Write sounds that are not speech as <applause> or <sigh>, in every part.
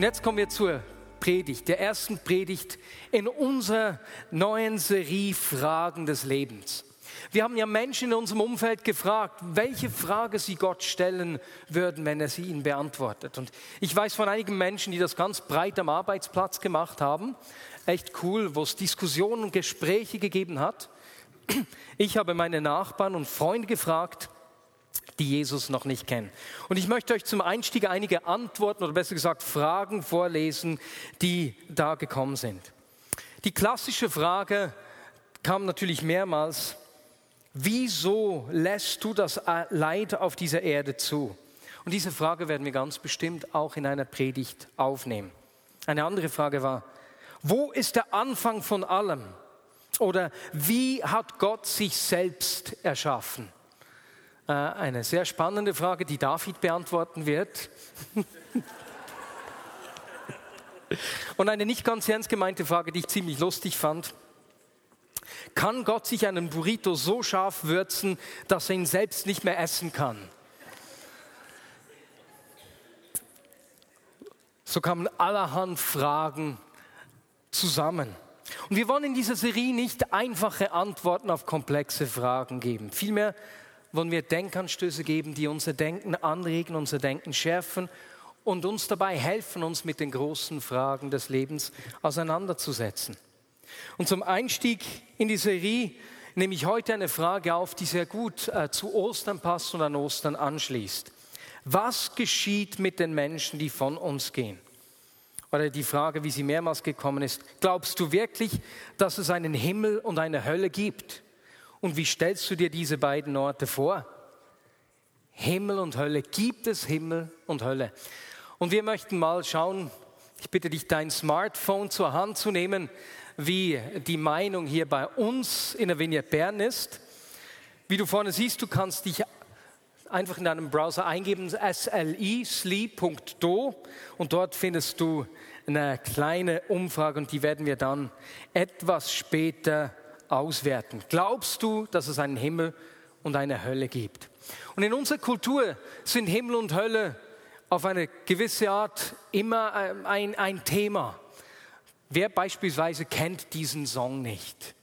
Und jetzt kommen wir zur Predigt, der ersten Predigt in unserer neuen Serie Fragen des Lebens. Wir haben ja Menschen in unserem Umfeld gefragt, welche Frage sie Gott stellen würden, wenn er sie ihnen beantwortet. Und ich weiß von einigen Menschen, die das ganz breit am Arbeitsplatz gemacht haben. Echt cool, wo es Diskussionen und Gespräche gegeben hat. Ich habe meine Nachbarn und Freunde gefragt, die Jesus noch nicht kennen. Und ich möchte euch zum Einstieg einige Antworten oder besser gesagt Fragen vorlesen, die da gekommen sind. Die klassische Frage kam natürlich mehrmals, wieso lässt du das Leid auf dieser Erde zu? Und diese Frage werden wir ganz bestimmt auch in einer Predigt aufnehmen. Eine andere Frage war, wo ist der Anfang von allem? Oder wie hat Gott sich selbst erschaffen? Äh, eine sehr spannende Frage, die David beantworten wird. <laughs> Und eine nicht ganz ernst gemeinte Frage, die ich ziemlich lustig fand. Kann Gott sich einen Burrito so scharf würzen, dass er ihn selbst nicht mehr essen kann? So kamen allerhand Fragen zusammen. Und wir wollen in dieser Serie nicht einfache Antworten auf komplexe Fragen geben. Vielmehr wollen wir Denkanstöße geben, die unser Denken anregen, unser Denken schärfen und uns dabei helfen, uns mit den großen Fragen des Lebens auseinanderzusetzen. Und zum Einstieg in die Serie nehme ich heute eine Frage auf, die sehr gut äh, zu Ostern passt und an Ostern anschließt. Was geschieht mit den Menschen, die von uns gehen? Oder die Frage, wie sie mehrmals gekommen ist, glaubst du wirklich, dass es einen Himmel und eine Hölle gibt? Und wie stellst du dir diese beiden Orte vor? Himmel und Hölle. Gibt es Himmel und Hölle? Und wir möchten mal schauen, ich bitte dich, dein Smartphone zur Hand zu nehmen, wie die Meinung hier bei uns in der Vignette Bern ist. Wie du vorne siehst, du kannst dich einfach in deinem Browser eingeben, sli.do und dort findest du eine kleine Umfrage und die werden wir dann etwas später auswerten. Glaubst du, dass es einen Himmel und eine Hölle gibt? Und in unserer Kultur sind Himmel und Hölle auf eine gewisse Art immer ähm, ein, ein Thema. Wer beispielsweise kennt diesen Song nicht?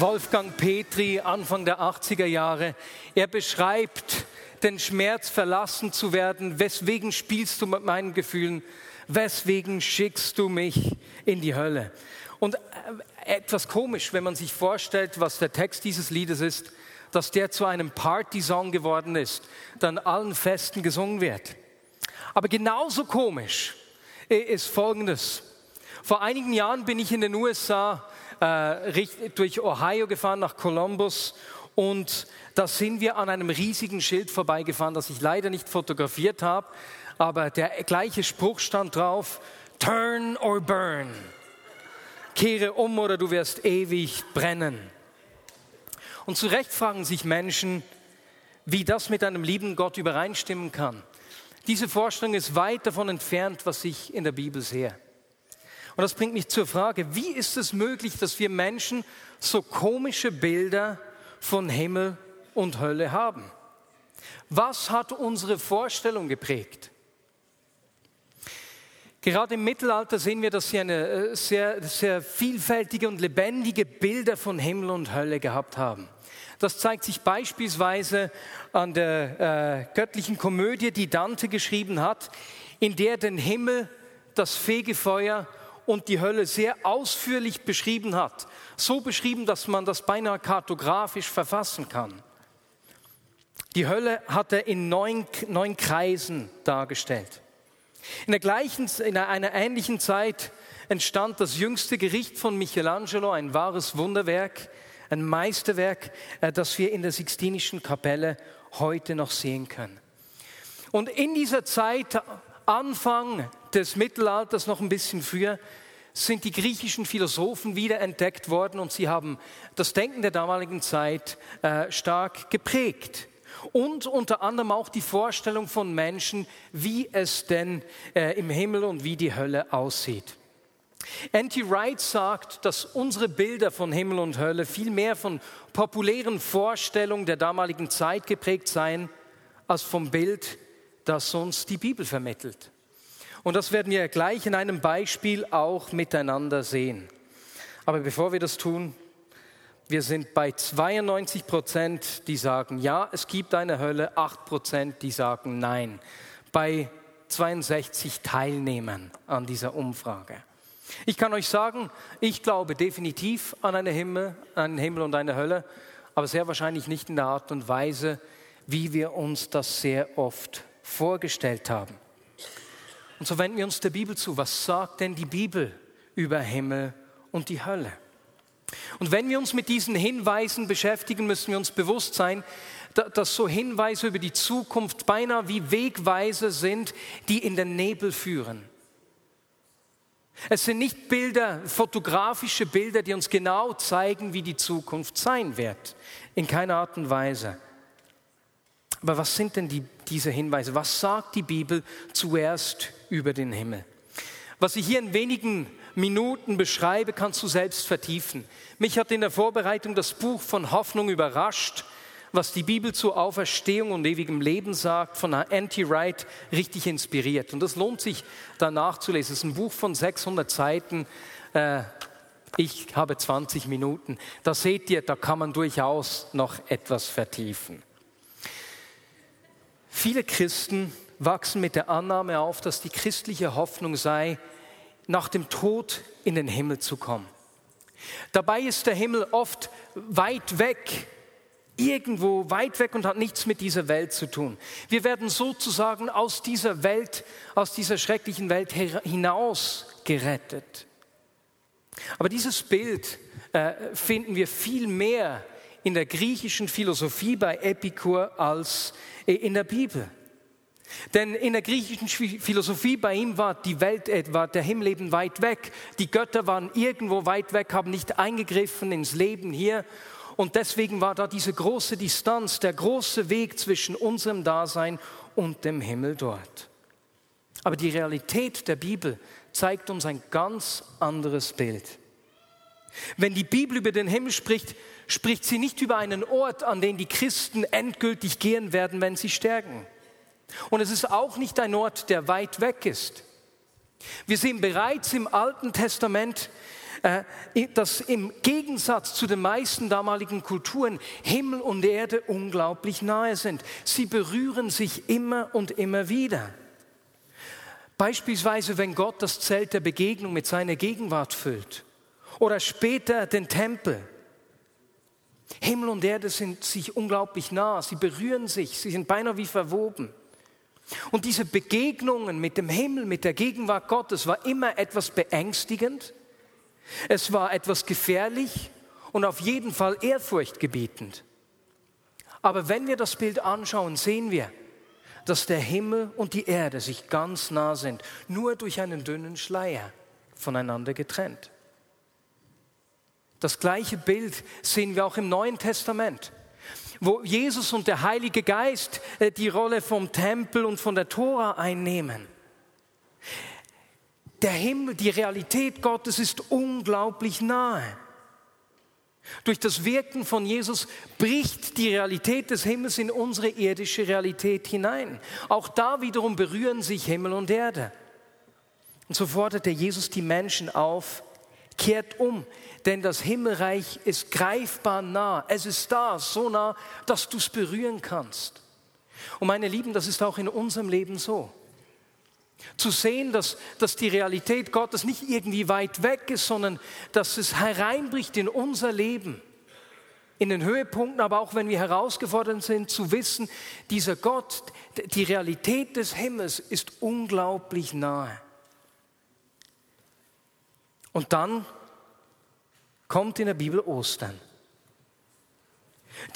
Wolfgang Petri, Anfang der 80er Jahre. Er beschreibt den Schmerz, verlassen zu werden. Weswegen spielst du mit meinen Gefühlen? Weswegen schickst du mich in die Hölle? Und äh, etwas komisch, wenn man sich vorstellt, was der Text dieses Liedes ist, dass der zu einem Party-Song geworden ist, dann allen Festen gesungen wird. Aber genauso komisch ist Folgendes. Vor einigen Jahren bin ich in den USA äh, durch Ohio gefahren nach Columbus und da sind wir an einem riesigen Schild vorbeigefahren, das ich leider nicht fotografiert habe, aber der gleiche Spruch stand drauf, Turn or burn. Kehre um oder du wirst ewig brennen. Und zu Recht fragen sich Menschen, wie das mit einem lieben Gott übereinstimmen kann. Diese Vorstellung ist weit davon entfernt, was ich in der Bibel sehe. Und das bringt mich zur Frage, wie ist es möglich, dass wir Menschen so komische Bilder von Himmel und Hölle haben? Was hat unsere Vorstellung geprägt? Gerade im Mittelalter sehen wir, dass sie eine äh, sehr, sehr vielfältige und lebendige Bilder von Himmel und Hölle gehabt haben. Das zeigt sich beispielsweise an der äh, göttlichen Komödie, die Dante geschrieben hat, in der den Himmel, das Fegefeuer und die Hölle sehr ausführlich beschrieben hat. So beschrieben, dass man das beinahe kartografisch verfassen kann. Die Hölle hat er in neun, neun Kreisen dargestellt. In, der gleichen, in einer ähnlichen Zeit entstand das jüngste Gericht von Michelangelo, ein wahres Wunderwerk, ein Meisterwerk, äh, das wir in der Sixtinischen Kapelle heute noch sehen können. Und in dieser Zeit, Anfang des Mittelalters, noch ein bisschen früher, sind die griechischen Philosophen wiederentdeckt worden und sie haben das Denken der damaligen Zeit äh, stark geprägt. Und unter anderem auch die Vorstellung von Menschen, wie es denn äh, im Himmel und wie die Hölle aussieht. Anti Wright sagt, dass unsere Bilder von Himmel und Hölle viel mehr von populären Vorstellungen der damaligen Zeit geprägt seien, als vom Bild, das uns die Bibel vermittelt. Und das werden wir gleich in einem Beispiel auch miteinander sehen. Aber bevor wir das tun, wir sind bei 92 Prozent, die sagen, ja, es gibt eine Hölle, 8 Prozent, die sagen, nein. Bei 62 Teilnehmern an dieser Umfrage. Ich kann euch sagen, ich glaube definitiv an einen Himmel, einen Himmel und eine Hölle, aber sehr wahrscheinlich nicht in der Art und Weise, wie wir uns das sehr oft vorgestellt haben. Und so wenden wir uns der Bibel zu. Was sagt denn die Bibel über Himmel und die Hölle? Und wenn wir uns mit diesen Hinweisen beschäftigen, müssen wir uns bewusst sein, dass so Hinweise über die Zukunft beinahe wie Wegweiser sind, die in den Nebel führen. Es sind nicht Bilder, fotografische Bilder, die uns genau zeigen, wie die Zukunft sein wird. In keiner Art und Weise. Aber was sind denn die, diese Hinweise? Was sagt die Bibel zuerst über den Himmel? Was ich hier in wenigen Minuten beschreibe, kannst du selbst vertiefen. Mich hat in der Vorbereitung das Buch von Hoffnung überrascht, was die Bibel zur Auferstehung und ewigem Leben sagt, von Anti Wright richtig inspiriert. Und das lohnt sich danach zu lesen. Es ist ein Buch von 600 Seiten. Äh, ich habe 20 Minuten. Da seht ihr, da kann man durchaus noch etwas vertiefen. Viele Christen wachsen mit der Annahme auf, dass die christliche Hoffnung sei, nach dem Tod in den Himmel zu kommen. Dabei ist der Himmel oft weit weg, irgendwo weit weg und hat nichts mit dieser Welt zu tun. Wir werden sozusagen aus dieser Welt, aus dieser schrecklichen Welt hinaus gerettet. Aber dieses Bild äh, finden wir viel mehr in der griechischen Philosophie bei Epikur als in der Bibel. Denn in der griechischen Philosophie bei ihm war die Welt etwa, der Himmel eben weit weg. Die Götter waren irgendwo weit weg, haben nicht eingegriffen ins Leben hier. Und deswegen war da diese große Distanz, der große Weg zwischen unserem Dasein und dem Himmel dort. Aber die Realität der Bibel zeigt uns ein ganz anderes Bild. Wenn die Bibel über den Himmel spricht, spricht sie nicht über einen Ort, an den die Christen endgültig gehen werden, wenn sie sterben. Und es ist auch nicht ein Ort, der weit weg ist. Wir sehen bereits im Alten Testament, äh, dass im Gegensatz zu den meisten damaligen Kulturen Himmel und Erde unglaublich nahe sind. Sie berühren sich immer und immer wieder. Beispielsweise, wenn Gott das Zelt der Begegnung mit seiner Gegenwart füllt oder später den Tempel. Himmel und Erde sind sich unglaublich nah, sie berühren sich, sie sind beinahe wie verwoben. Und diese Begegnungen mit dem Himmel, mit der Gegenwart Gottes war immer etwas beängstigend, es war etwas gefährlich und auf jeden Fall ehrfurchtgebietend. Aber wenn wir das Bild anschauen, sehen wir, dass der Himmel und die Erde sich ganz nah sind, nur durch einen dünnen Schleier voneinander getrennt. Das gleiche Bild sehen wir auch im Neuen Testament wo Jesus und der Heilige Geist äh, die Rolle vom Tempel und von der Tora einnehmen. Der Himmel, die Realität Gottes ist unglaublich nahe. Durch das Wirken von Jesus bricht die Realität des Himmels in unsere irdische Realität hinein. Auch da wiederum berühren sich Himmel und Erde. Und so forderte Jesus die Menschen auf, kehrt um, denn das Himmelreich ist greifbar nah. Es ist da, so nah, dass du es berühren kannst. Und meine Lieben, das ist auch in unserem Leben so. Zu sehen, dass, dass die Realität Gottes nicht irgendwie weit weg ist, sondern dass es hereinbricht in unser Leben. In den Höhepunkten, aber auch wenn wir herausgefordert sind, zu wissen, dieser Gott, die Realität des Himmels ist unglaublich nahe. Und dann kommt in der Bibel Ostern.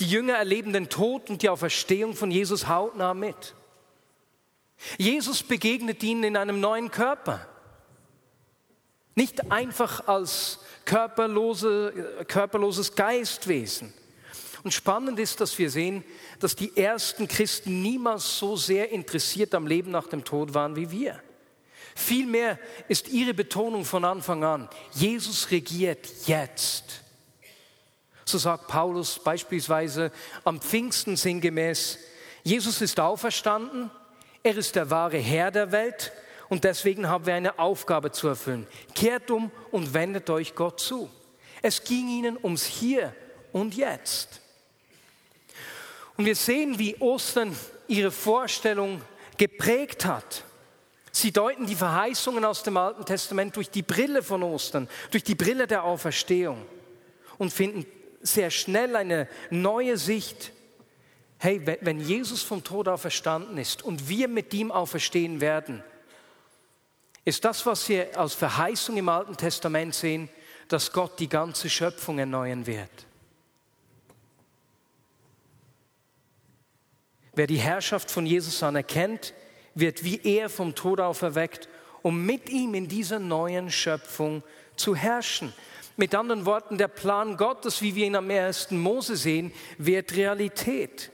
Die Jünger erleben den Tod und die Auferstehung von Jesus hautnah mit. Jesus begegnet ihnen in einem neuen Körper. Nicht einfach als körperlose, körperloses Geistwesen. Und spannend ist, dass wir sehen, dass die ersten Christen niemals so sehr interessiert am Leben nach dem Tod waren wie wir. Vielmehr ist ihre Betonung von Anfang an, Jesus regiert jetzt. So sagt Paulus beispielsweise am Pfingsten sinngemäß, Jesus ist auferstanden, er ist der wahre Herr der Welt und deswegen haben wir eine Aufgabe zu erfüllen. Kehrt um und wendet euch Gott zu. Es ging ihnen ums Hier und Jetzt. Und wir sehen, wie Ostern ihre Vorstellung geprägt hat. Sie deuten die Verheißungen aus dem Alten Testament durch die Brille von Ostern, durch die Brille der Auferstehung und finden sehr schnell eine neue Sicht. Hey, wenn Jesus vom Tod auferstanden ist und wir mit ihm auferstehen werden, ist das, was wir als Verheißung im Alten Testament sehen, dass Gott die ganze Schöpfung erneuern wird. Wer die Herrschaft von Jesus anerkennt, wird wie er vom Tod auferweckt, um mit ihm in dieser neuen Schöpfung zu herrschen. Mit anderen Worten, der Plan Gottes, wie wir ihn am ersten Mose sehen, wird Realität.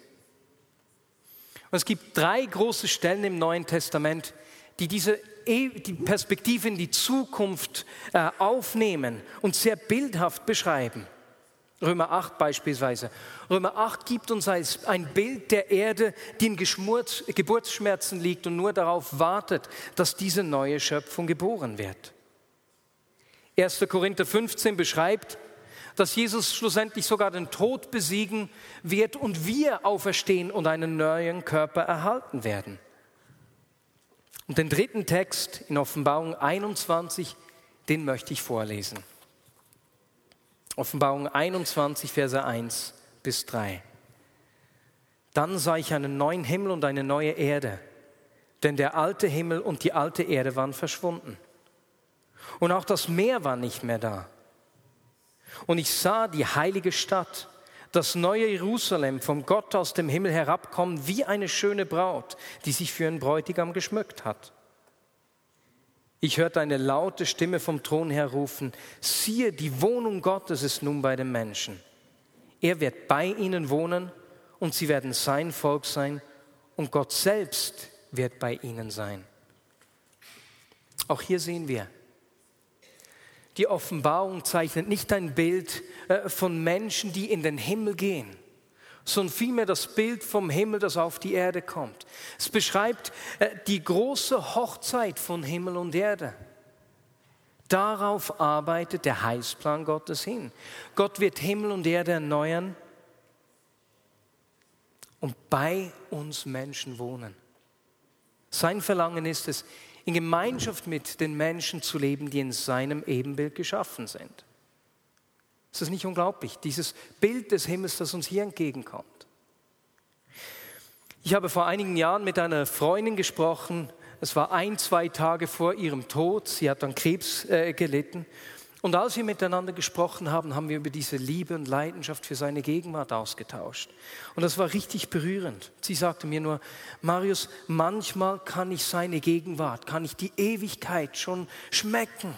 Und es gibt drei große Stellen im Neuen Testament, die diese e, die Perspektive in die Zukunft äh, aufnehmen und sehr bildhaft beschreiben. Römer 8 beispielsweise. Römer 8 gibt uns ein Bild der Erde, die in Geburtsschmerzen liegt und nur darauf wartet, dass diese neue Schöpfung geboren wird. 1. Korinther 15 beschreibt, dass Jesus schlussendlich sogar den Tod besiegen wird und wir auferstehen und einen neuen Körper erhalten werden. Und den dritten Text in Offenbarung 21, den möchte ich vorlesen. Offenbarung 21, Verse 1 bis 3. Dann sah ich einen neuen Himmel und eine neue Erde, denn der alte Himmel und die alte Erde waren verschwunden. Und auch das Meer war nicht mehr da. Und ich sah die heilige Stadt, das neue Jerusalem, vom Gott aus dem Himmel herabkommen, wie eine schöne Braut, die sich für einen Bräutigam geschmückt hat. Ich hörte eine laute Stimme vom Thron her rufen, siehe, die Wohnung Gottes ist nun bei den Menschen. Er wird bei ihnen wohnen und sie werden sein Volk sein und Gott selbst wird bei ihnen sein. Auch hier sehen wir, die Offenbarung zeichnet nicht ein Bild äh, von Menschen, die in den Himmel gehen sondern vielmehr das Bild vom Himmel, das auf die Erde kommt. Es beschreibt äh, die große Hochzeit von Himmel und Erde. Darauf arbeitet der Heilsplan Gottes hin. Gott wird Himmel und Erde erneuern und bei uns Menschen wohnen. Sein Verlangen ist es, in Gemeinschaft mit den Menschen zu leben, die in seinem Ebenbild geschaffen sind. Ist das nicht unglaublich? Dieses Bild des Himmels, das uns hier entgegenkommt. Ich habe vor einigen Jahren mit einer Freundin gesprochen. Es war ein, zwei Tage vor ihrem Tod. Sie hat an Krebs äh, gelitten. Und als wir miteinander gesprochen haben, haben wir über diese Liebe und Leidenschaft für seine Gegenwart ausgetauscht. Und das war richtig berührend. Sie sagte mir nur, Marius, manchmal kann ich seine Gegenwart, kann ich die Ewigkeit schon schmecken.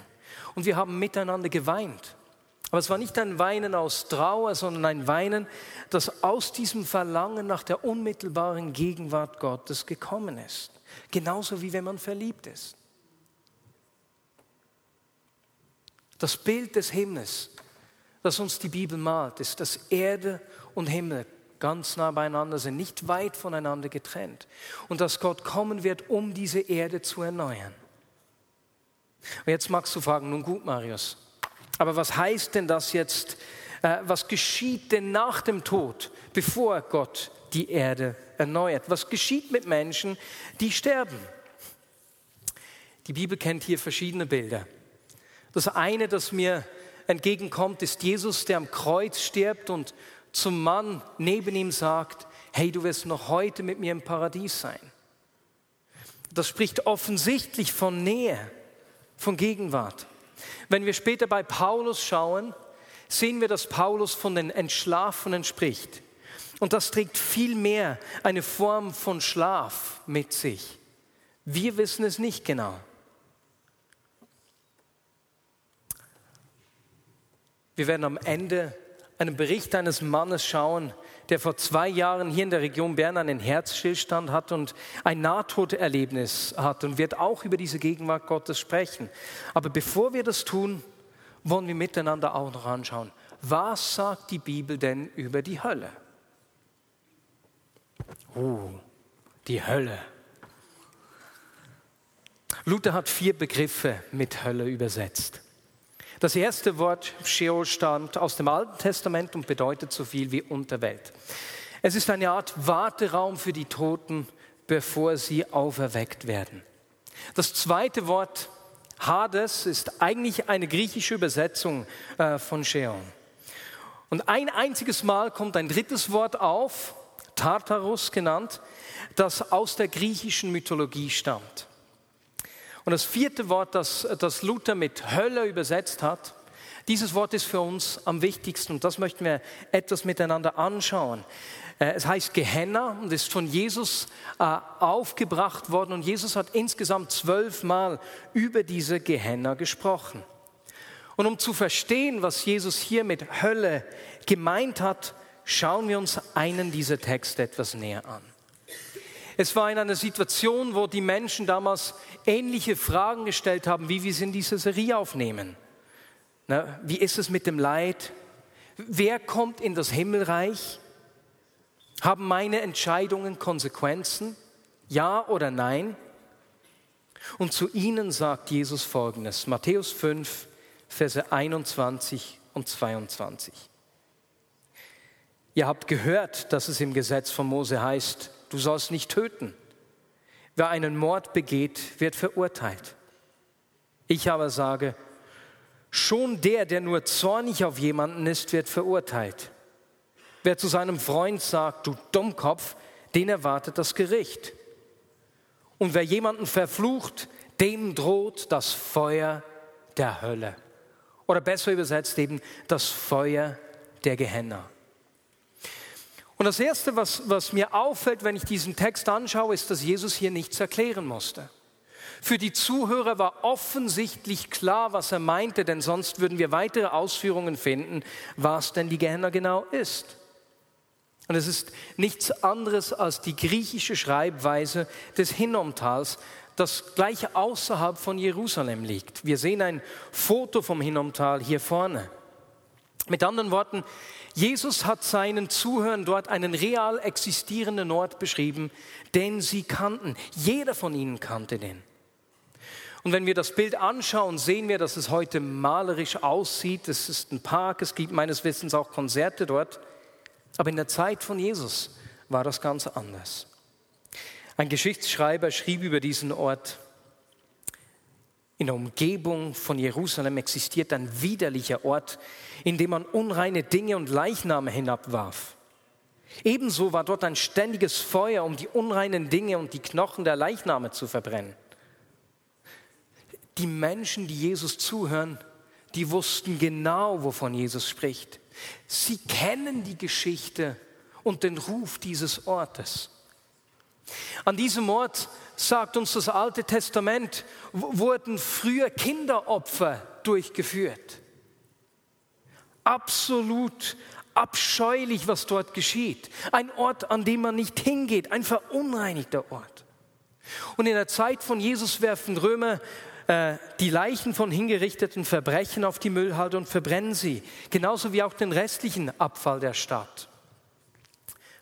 Und wir haben miteinander geweint. Aber es war nicht ein Weinen aus Trauer, sondern ein Weinen, das aus diesem Verlangen nach der unmittelbaren Gegenwart Gottes gekommen ist. Genauso wie wenn man verliebt ist. Das Bild des Himmels, das uns die Bibel malt, ist, dass Erde und Himmel ganz nah beieinander sind, nicht weit voneinander getrennt. Und dass Gott kommen wird, um diese Erde zu erneuern. Und jetzt magst du fragen, nun gut, Marius, aber was heißt denn das jetzt? Äh, was geschieht denn nach dem Tod, bevor Gott die Erde erneuert? Was geschieht mit Menschen, die sterben? Die Bibel kennt hier verschiedene Bilder. Das eine, das mir entgegenkommt, ist Jesus, der am Kreuz stirbt und zum Mann neben ihm sagt, hey, du wirst noch heute mit mir im Paradies sein. Das spricht offensichtlich von Nähe, von Gegenwart. Wenn wir später bei Paulus schauen, sehen wir, dass Paulus von den Entschlafenen spricht. Und das trägt vielmehr eine Form von Schlaf mit sich. Wir wissen es nicht genau. Wir werden am Ende einen Bericht eines Mannes schauen, der vor zwei Jahren hier in der Region Bern einen Herzstillstand hat und ein Nahtoderlebnis hat und wird auch über diese Gegenwart Gottes sprechen. Aber bevor wir das tun, wollen wir miteinander auch noch anschauen, was sagt die Bibel denn über die Hölle? Oh, die Hölle. Luther hat vier Begriffe mit Hölle übersetzt. Das erste Wort Sheol stammt aus dem Alten Testament und bedeutet so viel wie Unterwelt. Es ist eine Art Warteraum für die Toten, bevor sie auferweckt werden. Das zweite Wort Hades ist eigentlich eine griechische Übersetzung äh, von Sheol. Und ein einziges Mal kommt ein drittes Wort auf, Tartarus genannt, das aus der griechischen Mythologie stammt. Und das vierte Wort, das, das Luther mit Hölle übersetzt hat, dieses Wort ist für uns am wichtigsten und das möchten wir etwas miteinander anschauen. Äh, es heißt Gehenna und ist von Jesus äh, aufgebracht worden und Jesus hat insgesamt zwölfmal über diese Gehenna gesprochen. Und um zu verstehen, was Jesus hier mit Hölle gemeint hat, schauen wir uns einen dieser Texte etwas näher an. Es war in einer Situation, wo die Menschen damals ähnliche Fragen gestellt haben, wie wir es in dieser Serie aufnehmen. Na, wie ist es mit dem Leid? Wer kommt in das Himmelreich? Haben meine Entscheidungen Konsequenzen? Ja oder nein? Und zu ihnen sagt Jesus folgendes, Matthäus 5, Verse 21 und 22. Ihr habt gehört, dass es im Gesetz von Mose heißt, du sollst nicht töten. Wer einen Mord begeht, wird verurteilt. Ich aber sage, schon der, der nur zornig auf jemanden ist, wird verurteilt. Wer zu seinem Freund sagt, du Dummkopf, den erwartet das Gericht. Und wer jemanden verflucht, dem droht das Feuer der Hölle. Oder besser übersetzt eben das Feuer der Gehenna. Und das Erste, was, was mir auffällt, wenn ich diesen Text anschaue, ist, dass Jesus hier nichts erklären musste. Für die Zuhörer war offensichtlich klar, was er meinte, denn sonst würden wir weitere Ausführungen finden, was denn die Gehenna genau ist. Und es ist nichts anderes als die griechische Schreibweise des Hinnomtals, das gleich außerhalb von Jerusalem liegt. Wir sehen ein Foto vom Hinnomtal hier vorne. Mit anderen Worten, Jesus hat seinen Zuhörern dort einen real existierenden Ort beschrieben, den sie kannten. Jeder von ihnen kannte den. Und wenn wir das Bild anschauen, sehen wir, dass es heute malerisch aussieht. Es ist ein Park, es gibt meines Wissens auch Konzerte dort. Aber in der Zeit von Jesus war das ganz anders. Ein Geschichtsschreiber schrieb über diesen Ort, in der Umgebung von Jerusalem existiert ein widerlicher Ort, in dem man unreine Dinge und Leichname hinabwarf. Ebenso war dort ein ständiges Feuer, um die unreinen Dinge und die Knochen der Leichname zu verbrennen. Die Menschen, die Jesus zuhören, die wussten genau, wovon Jesus spricht. Sie kennen die Geschichte und den Ruf dieses Ortes. An diesem Ort, sagt uns das Alte Testament, wurden früher Kinderopfer durchgeführt. Absolut abscheulich, was dort geschieht. Ein Ort, an dem man nicht hingeht, ein verunreinigter Ort. Und in der Zeit von Jesus werfen Römer äh, die Leichen von hingerichteten Verbrechen auf die Müllhalde und verbrennen sie, genauso wie auch den restlichen Abfall der Stadt.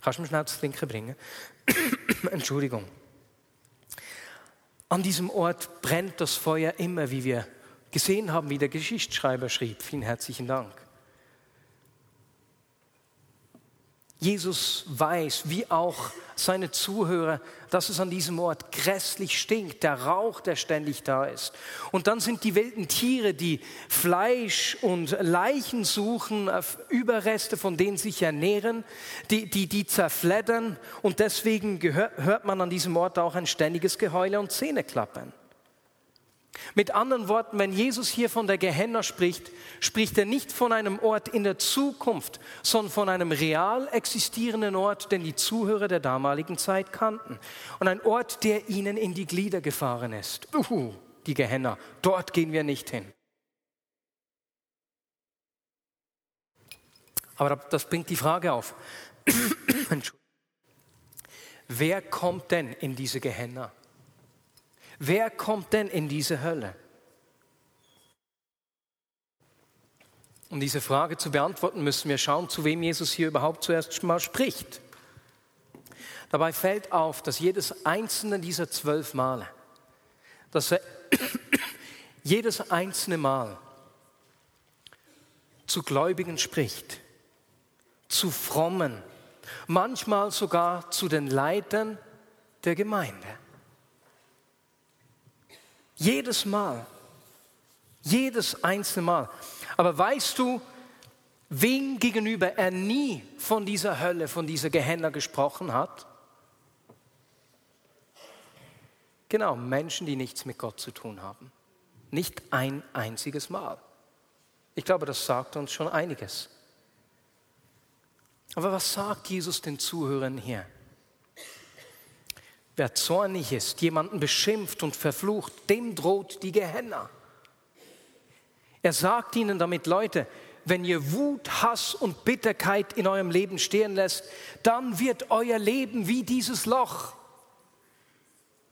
Kannst du mir schnell das Linke bringen? <coughs> Entschuldigung. An diesem Ort brennt das Feuer immer, wie wir gesehen haben, wie der Geschichtsschreiber schrieb. Vielen herzlichen Dank. Jesus weiß, wie auch seine Zuhörer, dass es an diesem Ort grässlich stinkt, der Rauch, der ständig da ist. Und dann sind die wilden Tiere, die Fleisch und Leichen suchen, äh, Überreste, von denen sich ernähren, die, die, die zerfleddern. Und deswegen gehört, hört man an diesem Ort auch ein ständiges Geheule und Zähneklappern. Mit anderen Worten, wenn Jesus hier von der Gehenna spricht, spricht er nicht von einem Ort in der Zukunft, sondern von einem real existierenden Ort, den die Zuhörer der damaligen Zeit kannten. Und ein Ort, der ihnen in die Glieder gefahren ist. Uhu, die Gehenna, dort gehen wir nicht hin. Aber das bringt die Frage auf. <coughs> Wer kommt denn in diese Gehenna? Wer kommt denn in diese Hölle? Um diese Frage zu beantworten, müssen wir schauen, zu wem Jesus hier überhaupt zuerst mal spricht. Dabei fällt auf, dass jedes einzelne dieser zwölf Male, dass er <coughs> jedes einzelne Mal zu Gläubigen spricht, zu Frommen, manchmal sogar zu den Leitern der Gemeinde. Jedes Mal. Jedes einzelne Mal. Aber weißt du, wem gegenüber er nie von dieser Hölle, von dieser Gehenna gesprochen hat? Genau, Menschen, die nichts mit Gott zu tun haben. Nicht ein einziges Mal. Ich glaube, das sagt uns schon einiges. Aber was sagt Jesus den Zuhörern hier? Wer zornig ist, jemanden beschimpft und verflucht, dem droht die Gehenna. Er sagt ihnen damit, Leute, wenn ihr Wut, Hass und Bitterkeit in eurem Leben stehen lässt, dann wird euer Leben wie dieses Loch.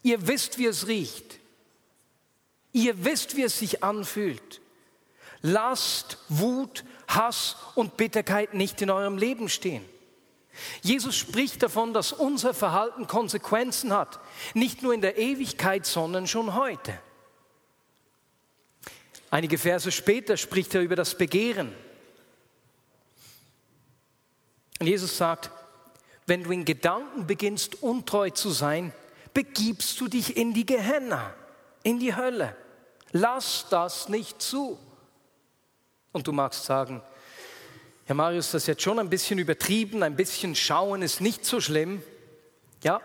Ihr wisst, wie es riecht. Ihr wisst, wie es sich anfühlt. Lasst Wut, Hass und Bitterkeit nicht in eurem Leben stehen. Jesus spricht davon, dass unser Verhalten Konsequenzen hat, nicht nur in der Ewigkeit, sondern schon heute. Einige Verse später spricht er über das Begehren. Und Jesus sagt, wenn du in Gedanken beginnst, untreu zu sein, begibst du dich in die Gehenna, in die Hölle. Lass das nicht zu. Und du magst sagen, Herr Marius, das ist jetzt schon ein bisschen übertrieben, ein bisschen schauen ist nicht so schlimm. Ja,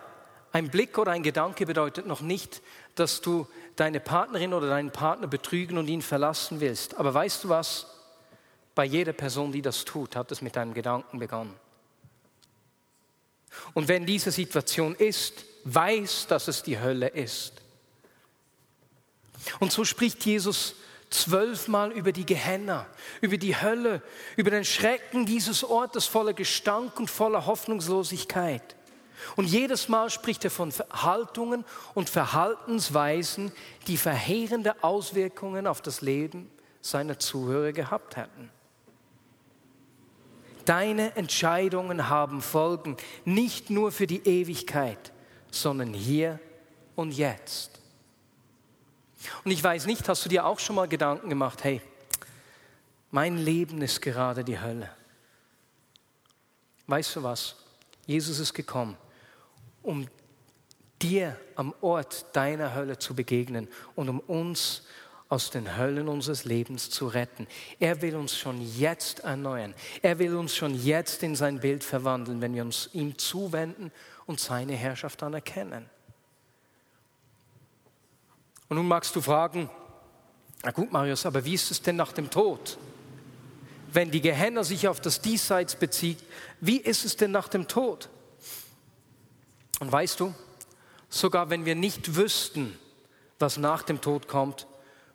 ein Blick oder ein Gedanke bedeutet noch nicht, dass du deine Partnerin oder deinen Partner betrügen und ihn verlassen willst. Aber weißt du was? Bei jeder Person, die das tut, hat es mit einem Gedanken begonnen. Und wenn diese Situation ist, weiß, dass es die Hölle ist. Und so spricht Jesus zwölfmal über die Gehenna, über die Hölle, über den Schrecken dieses Ortes voller Gestank und voller Hoffnungslosigkeit. Und jedes Mal spricht er von Haltungen und Verhaltensweisen, die verheerende Auswirkungen auf das Leben seiner Zuhörer gehabt hätten. Deine Entscheidungen haben Folgen, nicht nur für die Ewigkeit, sondern hier und jetzt. Und ich weiß nicht, hast du dir auch schon mal Gedanken gemacht, hey, mein Leben ist gerade die Hölle. Weißt du was? Jesus ist gekommen, um dir am Ort deiner Hölle zu begegnen und um uns aus den Höllen unseres Lebens zu retten. Er will uns schon jetzt erneuern. Er will uns schon jetzt in sein Bild verwandeln, wenn wir uns ihm zuwenden und seine Herrschaft anerkennen. Und nun magst du fragen, na gut, Marius, aber wie ist es denn nach dem Tod? Wenn die Gehenna sich auf das Diesseits bezieht, wie ist es denn nach dem Tod? Und weißt du, sogar wenn wir nicht wüssten, was nach dem Tod kommt,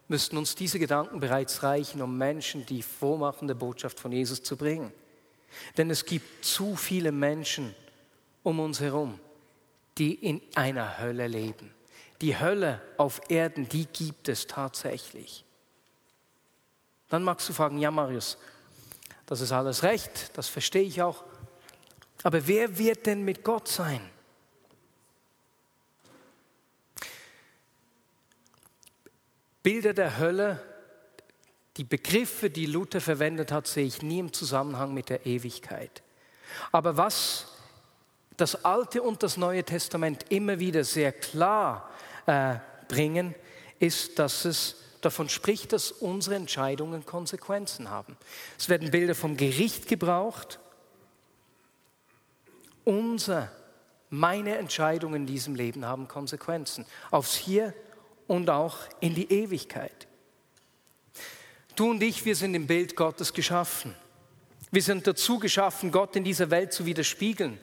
müssten uns diese Gedanken bereits reichen, um Menschen die vormachende Botschaft von Jesus zu bringen. Denn es gibt zu viele Menschen um uns herum, die in einer Hölle leben. Die Hölle auf Erden, die gibt es tatsächlich. Dann magst du fragen, ja Marius, das ist alles recht, das verstehe ich auch. Aber wer wird denn mit Gott sein? Bilder der Hölle, die Begriffe, die Luther verwendet hat, sehe ich nie im Zusammenhang mit der Ewigkeit. Aber was das Alte und das Neue Testament immer wieder sehr klar äh, bringen, ist, dass es davon spricht, dass unsere Entscheidungen Konsequenzen haben. Es werden Bilder vom Gericht gebraucht. Unser, meine Entscheidungen in diesem Leben haben Konsequenzen. Aufs Hier und auch in die Ewigkeit. Du und ich, wir sind im Bild Gottes geschaffen. Wir sind dazu geschaffen, Gott in dieser Welt zu widerspiegeln,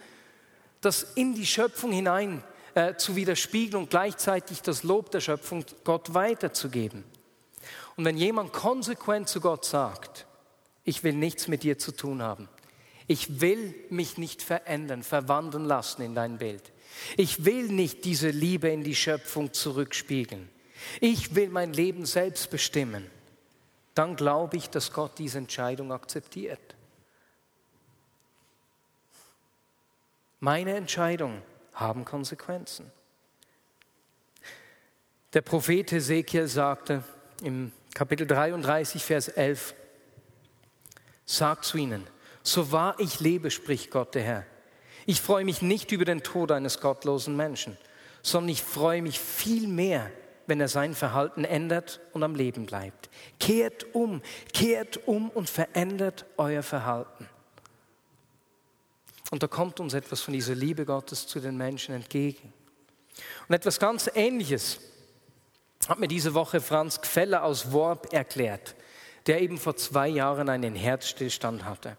das in die Schöpfung hinein äh, zu widerspiegeln und gleichzeitig das Lob der Schöpfung Gott weiterzugeben. Und wenn jemand konsequent zu Gott sagt, ich will nichts mit dir zu tun haben, ich will mich nicht verändern, verwandeln lassen in dein Bild, ich will nicht diese Liebe in die Schöpfung zurückspiegeln, ich will mein Leben selbst bestimmen, dann glaube ich, dass Gott diese Entscheidung akzeptiert. Meine Entscheidungen haben Konsequenzen. Der Prophet Ezekiel sagte im Kapitel 33, Vers 11, Sag zu ihnen, so wahr ich lebe, spricht Gott der Herr. Ich freue mich nicht über den Tod eines gottlosen Menschen, sondern ich freue mich viel mehr, wenn er sein Verhalten ändert und am Leben bleibt. Kehrt um, kehrt um und verändert euer Verhalten. Und da kommt uns etwas von dieser Liebe Gottes zu den Menschen entgegen. Und etwas ganz Ähnliches hat mir diese Woche Franz Gfeller aus Worb erklärt, der eben vor zwei Jahren einen Herzstillstand hatte.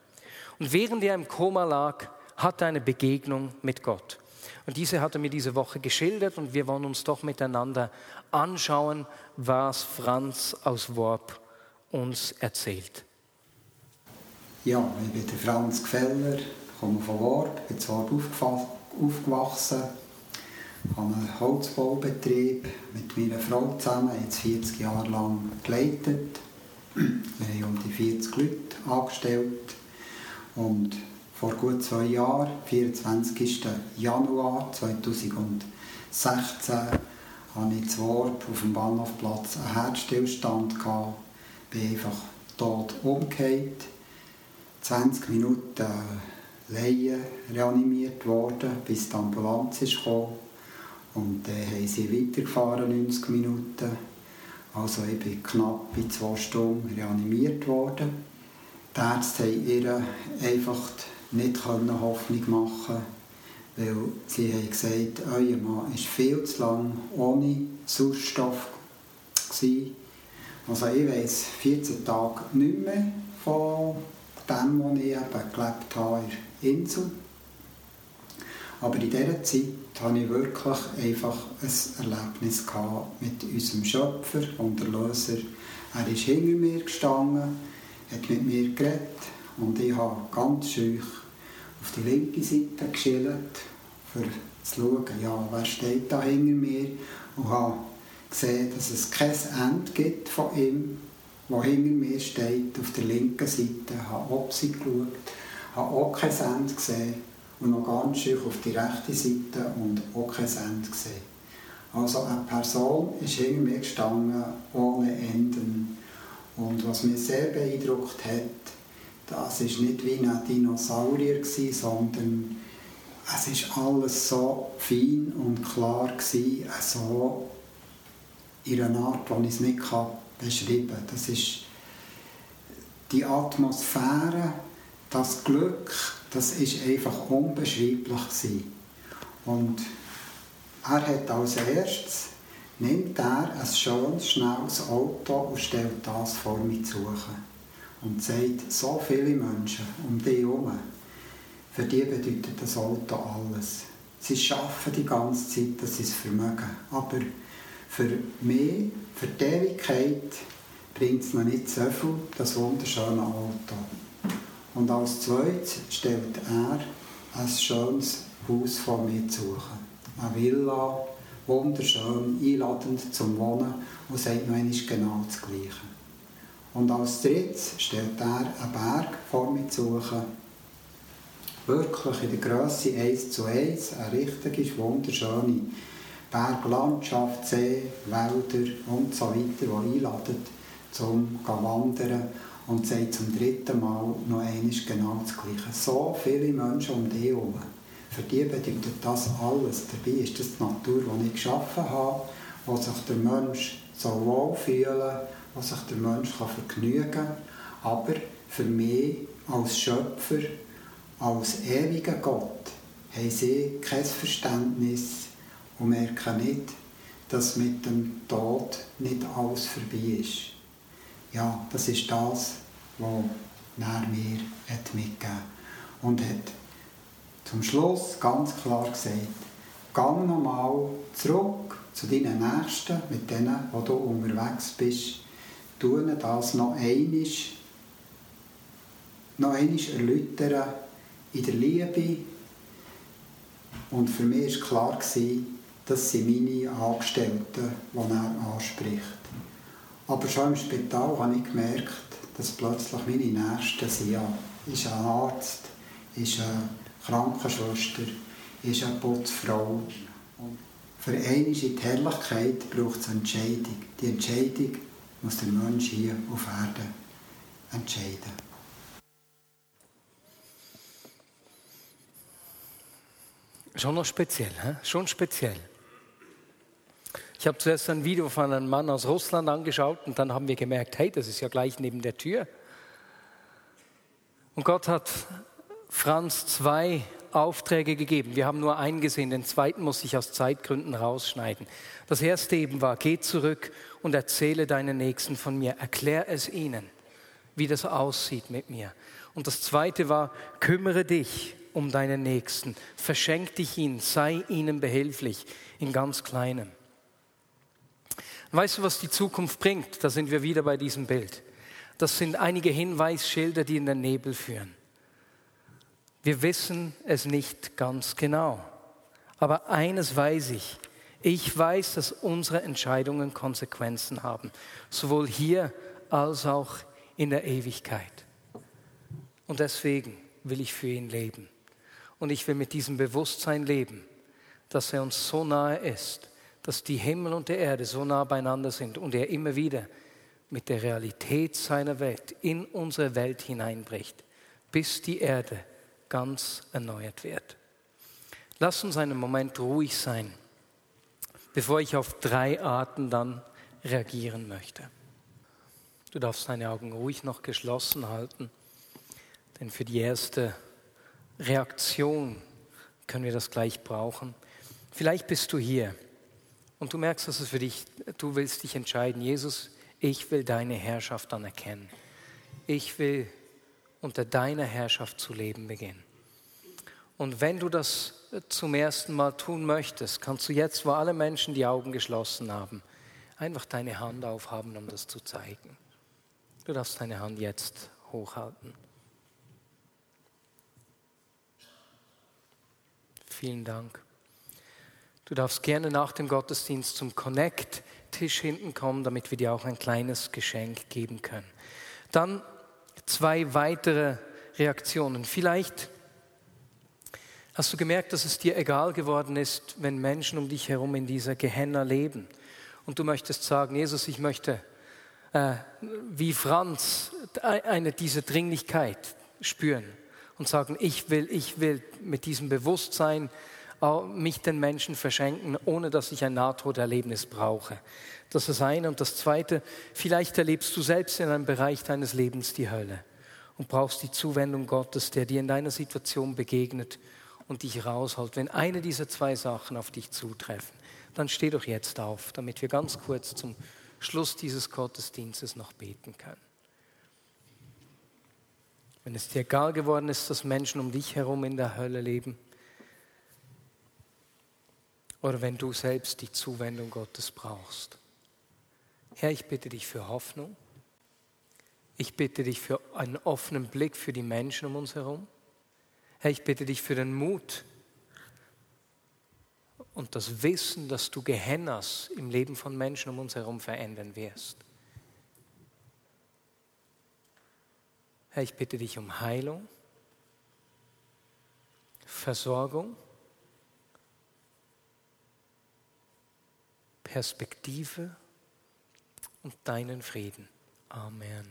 Und während er im Koma lag, hatte er eine Begegnung mit Gott. Und diese hat er mir diese Woche geschildert und wir wollen uns doch miteinander anschauen, was Franz aus Worb uns erzählt. Ja, ich bin der Franz Gfeller, komme von Worb, bin zwar aufgewachsen, habe einen Holzbaubetrieb mit meiner Frau zusammen jetzt 40 Jahre lang geleitet. Wir haben um die 40 Leute angestellt und vor gut zwei Jahren, 24. Januar 2016, hatte ich zu Worb auf dem Bahnhofplatz einen Herzstillstand. Gehabt. bin einfach tot umgekehrt. 20 Minuten Laien reanimiert worden, bis die Ambulanz kam. Und dann haben sie weitergefahren, 90 Minuten. Also ich bin knapp bei zwei Stunden reanimiert worden. Die Ärzte haben ihr einfach nicht Hoffnung machen weil sie haben gesagt, euer Mann war viel zu lange ohne Sauerstoff. Gewesen. Also ich weiss 14 Tage nicht mehr von dem, wo ich eben gelebt habe in Insel. Aber in dieser Zeit hatte ich wirklich einfach ein Erlebnis mit unserem Schöpfer und Erlöser. Er ist hinter mir gestanden, hat mit mir geredet und ich habe ganz schön auf die linke Seite geschildert, um zu schauen, ja, wer steht da hinter mir und habe gesehen, dass es kein Ende gibt von ihm, der hinter mir steht, auf der linken Seite. Ich habe ob sie geschaut, habe auch kein Ende gesehen und noch ganz schön auf die rechte Seite und auch kein Ende gesehen. Also eine Person ist hinter mir gestanden, ohne Enden. Und was mich sehr beeindruckt hat, das war nicht wie ein Dinosaurier, sondern es war alles so fein und klar, so in einer Art, die ich es nicht beschreiben kann. Das ist die Atmosphäre, das Glück, das ist einfach unbeschreiblich gewesen. Und er hat als erstes nimmt er ein schönes, schnelles Auto und stellt das vor mich zu suchen und sagt, so viele Menschen um dich herum, für die bedeutet das Auto alles. Sie schaffen die ganze Zeit, dass sie es vermögen. Aber für mich, für die Ewigkeit, bringt es noch nicht so viel, das wunderschöne Auto. Und als zweites stellt er ein schönes Haus vor mir zu suchen. Eine Villa, wunderschön, einladend zum Wohnen und sagt noch einmal genau das Gleiche. Und als drittes stellt er einen Berg vor mir zu suchen. Wirklich in der Größe 1 zu 1, eine richtige, wunderschöne Berglandschaft, See, Wälder und so weiter, die einladen zum Wandern und sagt zum dritten Mal noch einmal genau das Gleiche. So viele Menschen um dich herum. Für die bedeutet das alles. Dabei ist das die Natur, die ich geschaffen habe, wo sich der Mensch so wohlfühlen wo sich der Mensch kann vergnügen kann. Aber für mich als Schöpfer, als ewiger Gott, haben sie kein Verständnis und merken nicht, dass mit dem Tod nicht alles vorbei ist. Ja, das ist das, was er mir hat mitgegeben und hat zum Schluss ganz klar gesagt, gang nochmal zurück zu deinen Nächsten, mit denen, wo du unterwegs bist, tu das noch einmal, noch einmal erläutern in der Liebe. Und für mich war klar, das sind meine Angestellten, die er anspricht. Aber schon im Spital habe ich gemerkt, dass plötzlich meine Nächsten sind. Ja, ist ein Arzt, ist eine Krankenschwester, ist eine Putzfrau. Und für einmal in die Herrlichkeit braucht es eine Entscheidung. Die Entscheidung muss der Mensch hier auf Erden entscheiden. Schon noch speziell, he? schon speziell. Ich habe zuerst ein Video von einem Mann aus Russland angeschaut und dann haben wir gemerkt, hey, das ist ja gleich neben der Tür. Und Gott hat Franz zwei Aufträge gegeben. Wir haben nur einen gesehen, den zweiten muss ich aus Zeitgründen rausschneiden. Das erste eben war, geh zurück und erzähle deinen Nächsten von mir, erklär es ihnen, wie das aussieht mit mir. Und das zweite war, kümmere dich um deinen Nächsten, verschenk dich ihnen, sei ihnen behilflich in ganz kleinem. Weißt du, was die Zukunft bringt? Da sind wir wieder bei diesem Bild. Das sind einige Hinweisschilder, die in den Nebel führen. Wir wissen es nicht ganz genau. Aber eines weiß ich. Ich weiß, dass unsere Entscheidungen Konsequenzen haben. Sowohl hier als auch in der Ewigkeit. Und deswegen will ich für ihn leben. Und ich will mit diesem Bewusstsein leben, dass er uns so nahe ist, dass die Himmel und die Erde so nah beieinander sind und er immer wieder mit der Realität seiner Welt in unsere Welt hineinbricht, bis die Erde ganz erneuert wird. Lass uns einen Moment ruhig sein, bevor ich auf drei Arten dann reagieren möchte. Du darfst deine Augen ruhig noch geschlossen halten, denn für die erste Reaktion können wir das gleich brauchen. Vielleicht bist du hier und du merkst, dass es für dich, du willst dich entscheiden, Jesus, ich will deine Herrschaft anerkennen. Ich will unter deiner Herrschaft zu leben beginnen. Und wenn du das zum ersten Mal tun möchtest, kannst du jetzt, wo alle Menschen die Augen geschlossen haben, einfach deine Hand aufhaben, um das zu zeigen. Du darfst deine Hand jetzt hochhalten. Vielen Dank. Du darfst gerne nach dem Gottesdienst zum Connect-Tisch hinten kommen, damit wir dir auch ein kleines Geschenk geben können. Dann zwei weitere Reaktionen. Vielleicht hast du gemerkt, dass es dir egal geworden ist, wenn Menschen um dich herum in dieser Gehenna leben. Und du möchtest sagen, Jesus, ich möchte äh, wie Franz eine diese Dringlichkeit spüren und sagen, ich will, ich will mit diesem Bewusstsein mich den Menschen verschenken, ohne dass ich ein Nahtoderlebnis brauche. Das ist eine. Und das zweite, vielleicht erlebst du selbst in einem Bereich deines Lebens die Hölle und brauchst die Zuwendung Gottes, der dir in deiner Situation begegnet und dich rausholt. Wenn eine dieser zwei Sachen auf dich zutreffen, dann steh doch jetzt auf, damit wir ganz kurz zum Schluss dieses Gottesdienstes noch beten können. Wenn es dir egal geworden ist, dass Menschen um dich herum in der Hölle leben, oder wenn du selbst die Zuwendung Gottes brauchst. Herr, ich bitte dich für Hoffnung. Ich bitte dich für einen offenen Blick für die Menschen um uns herum. Herr, ich bitte dich für den Mut und das Wissen, dass du Gehennas im Leben von Menschen um uns herum verändern wirst. Herr, ich bitte dich um Heilung, Versorgung Perspektive und deinen Frieden. Amen.